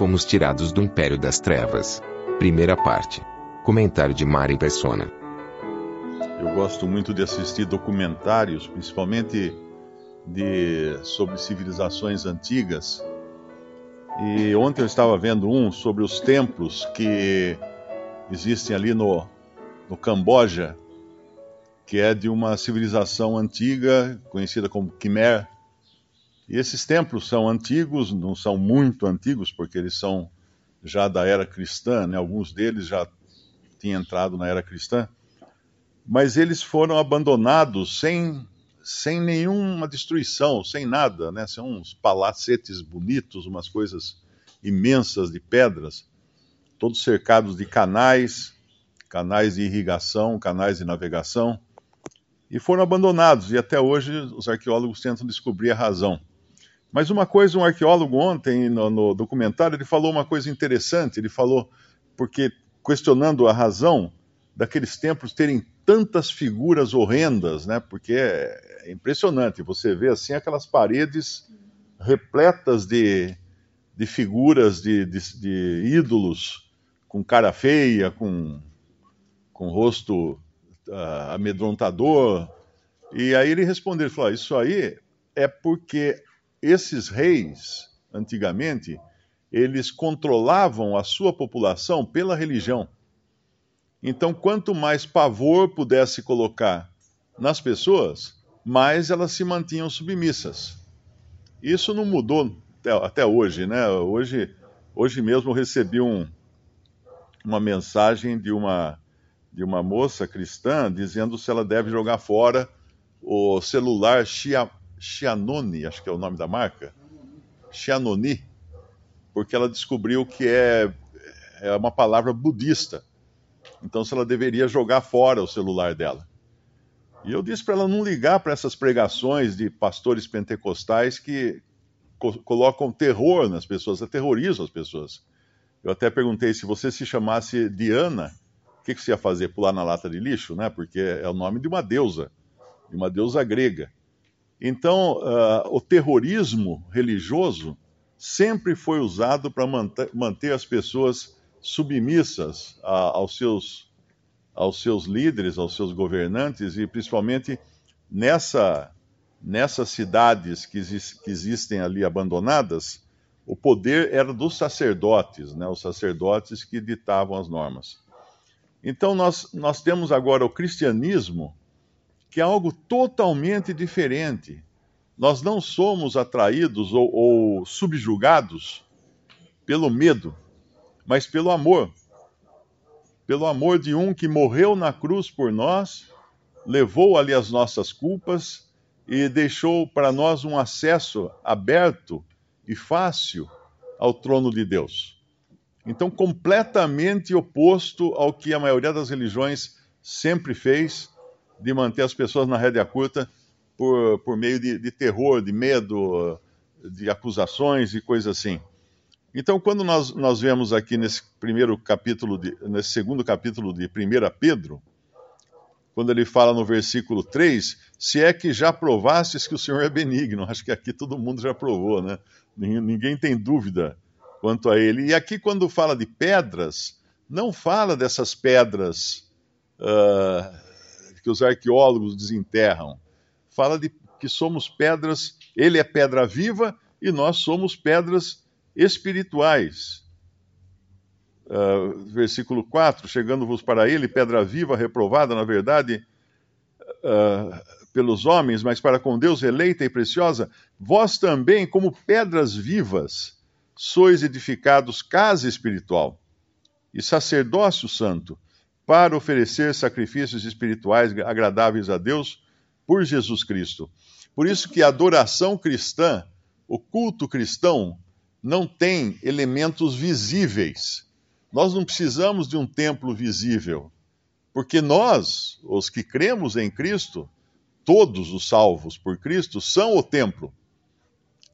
Fomos tirados do império das trevas. Primeira parte. Comentário de Mari Persona. Eu gosto muito de assistir documentários, principalmente de sobre civilizações antigas. E ontem eu estava vendo um sobre os templos que existem ali no, no Camboja, que é de uma civilização antiga, conhecida como Khmer. E esses templos são antigos, não são muito antigos, porque eles são já da era cristã, né? alguns deles já tinham entrado na era cristã, mas eles foram abandonados sem, sem nenhuma destruição, sem nada, né? São uns palacetes bonitos, umas coisas imensas de pedras, todos cercados de canais, canais de irrigação, canais de navegação, e foram abandonados. E até hoje os arqueólogos tentam descobrir a razão. Mas uma coisa, um arqueólogo ontem no, no documentário, ele falou uma coisa interessante. Ele falou, porque questionando a razão daqueles templos terem tantas figuras horrendas, né? Porque é, é impressionante. Você vê assim aquelas paredes repletas de, de figuras de, de, de ídolos com cara feia, com, com rosto uh, amedrontador. E aí ele respondeu, ele falou, isso aí é porque esses reis, antigamente, eles controlavam a sua população pela religião. Então, quanto mais pavor pudesse colocar nas pessoas, mais elas se mantinham submissas. Isso não mudou até, até hoje, né? Hoje, hoje mesmo eu recebi um, uma mensagem de uma, de uma moça cristã dizendo se ela deve jogar fora o celular Xia, Xianoni, acho que é o nome da marca, Xianoni, porque ela descobriu que é, é uma palavra budista. Então, se ela deveria jogar fora o celular dela. E eu disse para ela não ligar para essas pregações de pastores pentecostais que co colocam terror nas pessoas, aterrorizam as pessoas. Eu até perguntei se você se chamasse Diana, o que, que você ia fazer? Pular na lata de lixo, né? Porque é o nome de uma deusa, de uma deusa grega. Então, uh, o terrorismo religioso sempre foi usado para manter, as pessoas submissas a, aos, seus, aos seus líderes, aos seus governantes, e principalmente nessa, nessas cidades que, que existem ali abandonadas, o poder era dos sacerdotes, né? os sacerdotes que ditavam as normas. Então, nós, nós temos agora o cristianismo que é algo totalmente diferente. Nós não somos atraídos ou, ou subjugados pelo medo, mas pelo amor. Pelo amor de um que morreu na cruz por nós, levou ali as nossas culpas e deixou para nós um acesso aberto e fácil ao trono de Deus. Então, completamente oposto ao que a maioria das religiões sempre fez de manter as pessoas na rédea curta por, por meio de, de terror, de medo, de acusações e coisas assim. Então, quando nós, nós vemos aqui nesse primeiro capítulo, de, nesse segundo capítulo de 1 Pedro, quando ele fala no versículo 3, se é que já provastes que o Senhor é benigno. Acho que aqui todo mundo já provou, né? Ninguém tem dúvida quanto a ele. E aqui, quando fala de pedras, não fala dessas pedras uh, que os arqueólogos desenterram. Fala de que somos pedras, ele é pedra viva e nós somos pedras espirituais. Uh, versículo 4: Chegando-vos para ele, pedra viva, reprovada, na verdade, uh, pelos homens, mas para com Deus eleita e preciosa, vós também, como pedras vivas, sois edificados casa espiritual e sacerdócio santo para oferecer sacrifícios espirituais agradáveis a Deus por Jesus Cristo. Por isso que a adoração cristã, o culto cristão, não tem elementos visíveis. Nós não precisamos de um templo visível, porque nós, os que cremos em Cristo, todos os salvos por Cristo, são o templo.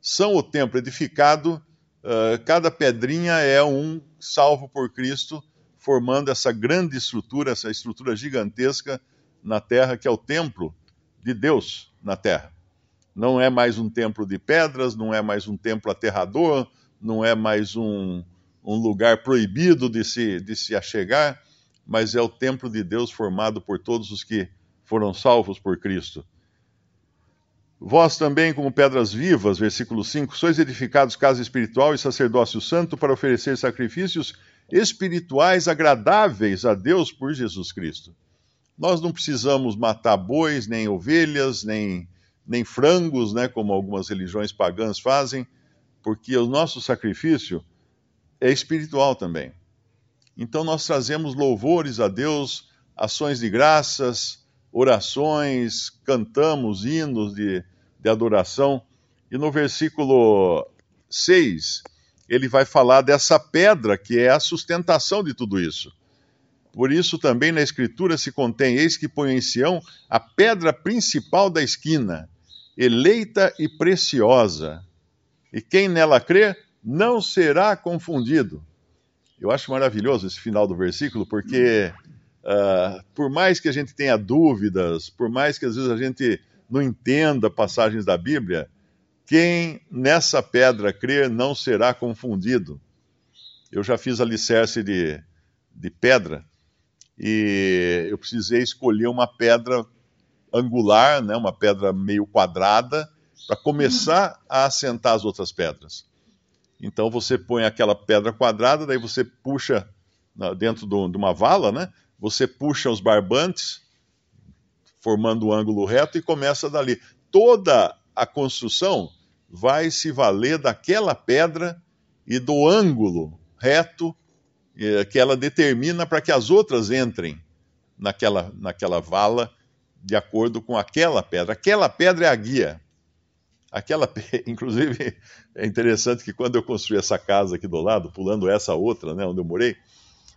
São o templo edificado, uh, cada pedrinha é um salvo por Cristo, formando essa grande estrutura, essa estrutura gigantesca na terra, que é o templo de Deus na terra. Não é mais um templo de pedras, não é mais um templo aterrador, não é mais um, um lugar proibido de se, de se achegar, mas é o templo de Deus formado por todos os que foram salvos por Cristo. Vós também, como pedras vivas, versículo 5, sois edificados casa espiritual e sacerdócio santo para oferecer sacrifícios espirituais agradáveis a Deus por Jesus Cristo. Nós não precisamos matar bois, nem ovelhas, nem nem frangos, né, como algumas religiões pagãs fazem, porque o nosso sacrifício é espiritual também. Então nós trazemos louvores a Deus, ações de graças, orações, cantamos hinos de, de adoração. E no versículo 6, ele vai falar dessa pedra que é a sustentação de tudo isso. Por isso também na Escritura se contém: Eis que põe em Sião a pedra principal da esquina, eleita e preciosa, e quem nela crê não será confundido. Eu acho maravilhoso esse final do versículo, porque uh, por mais que a gente tenha dúvidas, por mais que às vezes a gente não entenda passagens da Bíblia, quem nessa pedra crer não será confundido. Eu já fiz alicerce de, de pedra e eu precisei escolher uma pedra angular, né, uma pedra meio quadrada, para começar a assentar as outras pedras. Então você põe aquela pedra quadrada, daí você puxa dentro de uma vala, né? Você puxa os barbantes, formando um ângulo reto e começa dali. Toda a construção vai se valer daquela pedra e do ângulo reto eh, que ela determina para que as outras entrem naquela, naquela vala de acordo com aquela pedra. Aquela pedra é a guia. Aquela, inclusive, é interessante que quando eu construí essa casa aqui do lado, pulando essa outra, né, onde eu morei,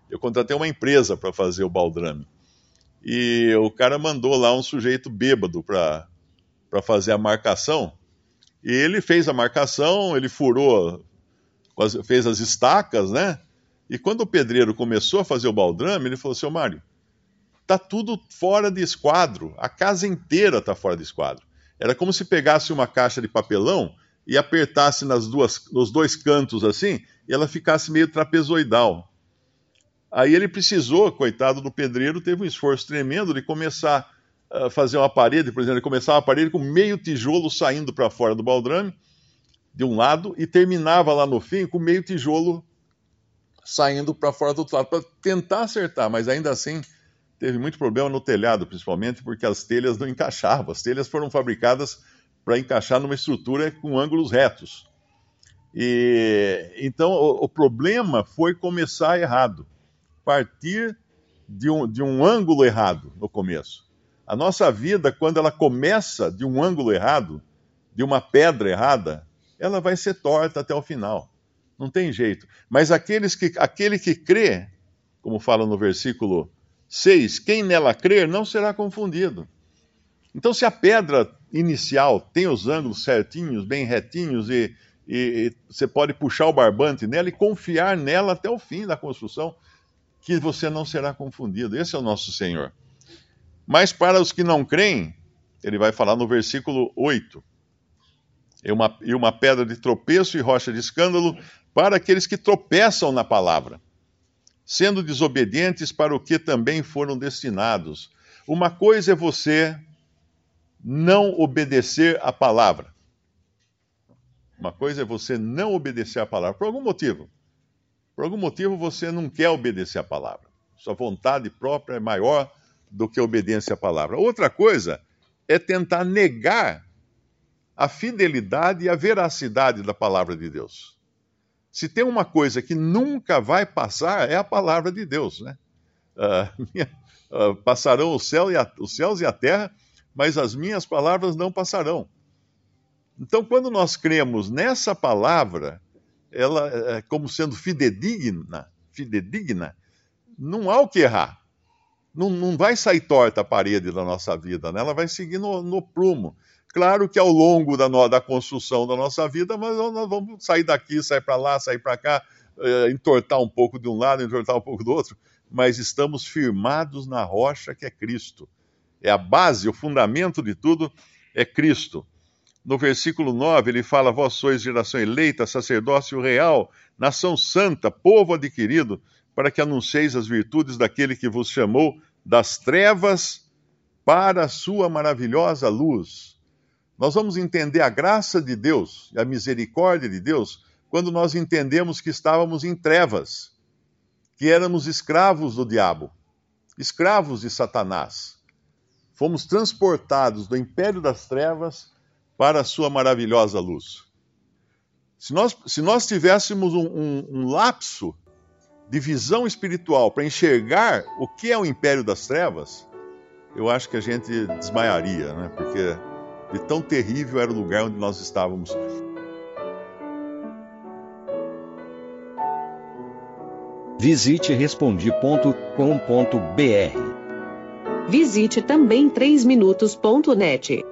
eu contratei uma empresa para fazer o baldrame. E o cara mandou lá um sujeito bêbado para fazer a marcação. E ele fez a marcação, ele furou, fez as estacas, né? E quando o pedreiro começou a fazer o baldrame, ele falou: Seu Mário, está tudo fora de esquadro. A casa inteira está fora de esquadro. Era como se pegasse uma caixa de papelão e apertasse nas duas, nos dois cantos assim, e ela ficasse meio trapezoidal. Aí ele precisou, coitado do pedreiro, teve um esforço tremendo de começar a fazer uma parede, por exemplo, ele começava a parede com meio tijolo saindo para fora do baldrame, de um lado, e terminava lá no fim com meio tijolo saindo para fora do outro lado, para tentar acertar, mas ainda assim teve muito problema no telhado, principalmente porque as telhas não encaixavam. As telhas foram fabricadas para encaixar numa estrutura com ângulos retos. E então o, o, problema foi começar errado, partir de um, de um ângulo errado no começo. A nossa vida, quando ela começa de um ângulo errado, de uma pedra errada, ela vai ser torta até o final. Não tem jeito. Mas aqueles que, aquele que crê, como fala no versículo 6. Quem nela crer não será confundido. Então, se a pedra inicial tem os ângulos certinhos, bem retinhos, e, e, e, você pode puxar o barbante nela e confiar nela até o fim da construção, que você não será confundido. Esse é o nosso Senhor. Mas para os que não creem, ele vai falar no versículo 8. E uma, e uma pedra de tropeço e rocha de escândalo para aqueles que tropeçam na palavra sendo desobedientes para o que também foram destinados. Uma coisa é você não obedecer à palavra. Uma coisa é você não obedecer à palavra, por algum motivo. Por algum motivo você não quer obedecer à palavra. Sua vontade própria é maior do que a obediência à palavra. Outra coisa é tentar negar a fidelidade e a veracidade da palavra de Deus. Se tem uma coisa que nunca vai passar, é a palavra de Deus. Né? Uh, uh, passarão o céu a, os céus e a terra, mas as minhas palavras não passarão. Então, quando nós cremos nessa palavra, ela é como sendo fidedigna, fidedigna, não há o que errar. Não, não vai sair torta a parede da nossa vida, né? ela vai seguir no, no prumo. Claro que ao longo da, no, da construção da nossa vida, mas nós vamos sair daqui, sair para lá, sair para cá, é, entortar um pouco de um lado, entortar um pouco do outro, mas estamos firmados na rocha que é Cristo. É a base, o fundamento de tudo é Cristo no versículo 9, ele fala: Vós sois geração eleita, sacerdócio real, nação santa, povo adquirido, para que anuncieis as virtudes daquele que vos chamou das trevas para a sua maravilhosa luz. Nós vamos entender a graça de Deus e a misericórdia de Deus quando nós entendemos que estávamos em trevas, que éramos escravos do diabo, escravos de Satanás. Fomos transportados do império das trevas para a sua maravilhosa luz. Se nós, se nós tivéssemos um, um, um lapso de visão espiritual para enxergar o que é o império das trevas, eu acho que a gente desmaiaria, né? porque de tão terrível era o lugar onde nós estávamos. Visite respondi.com.br. Visite também 3minutos.net.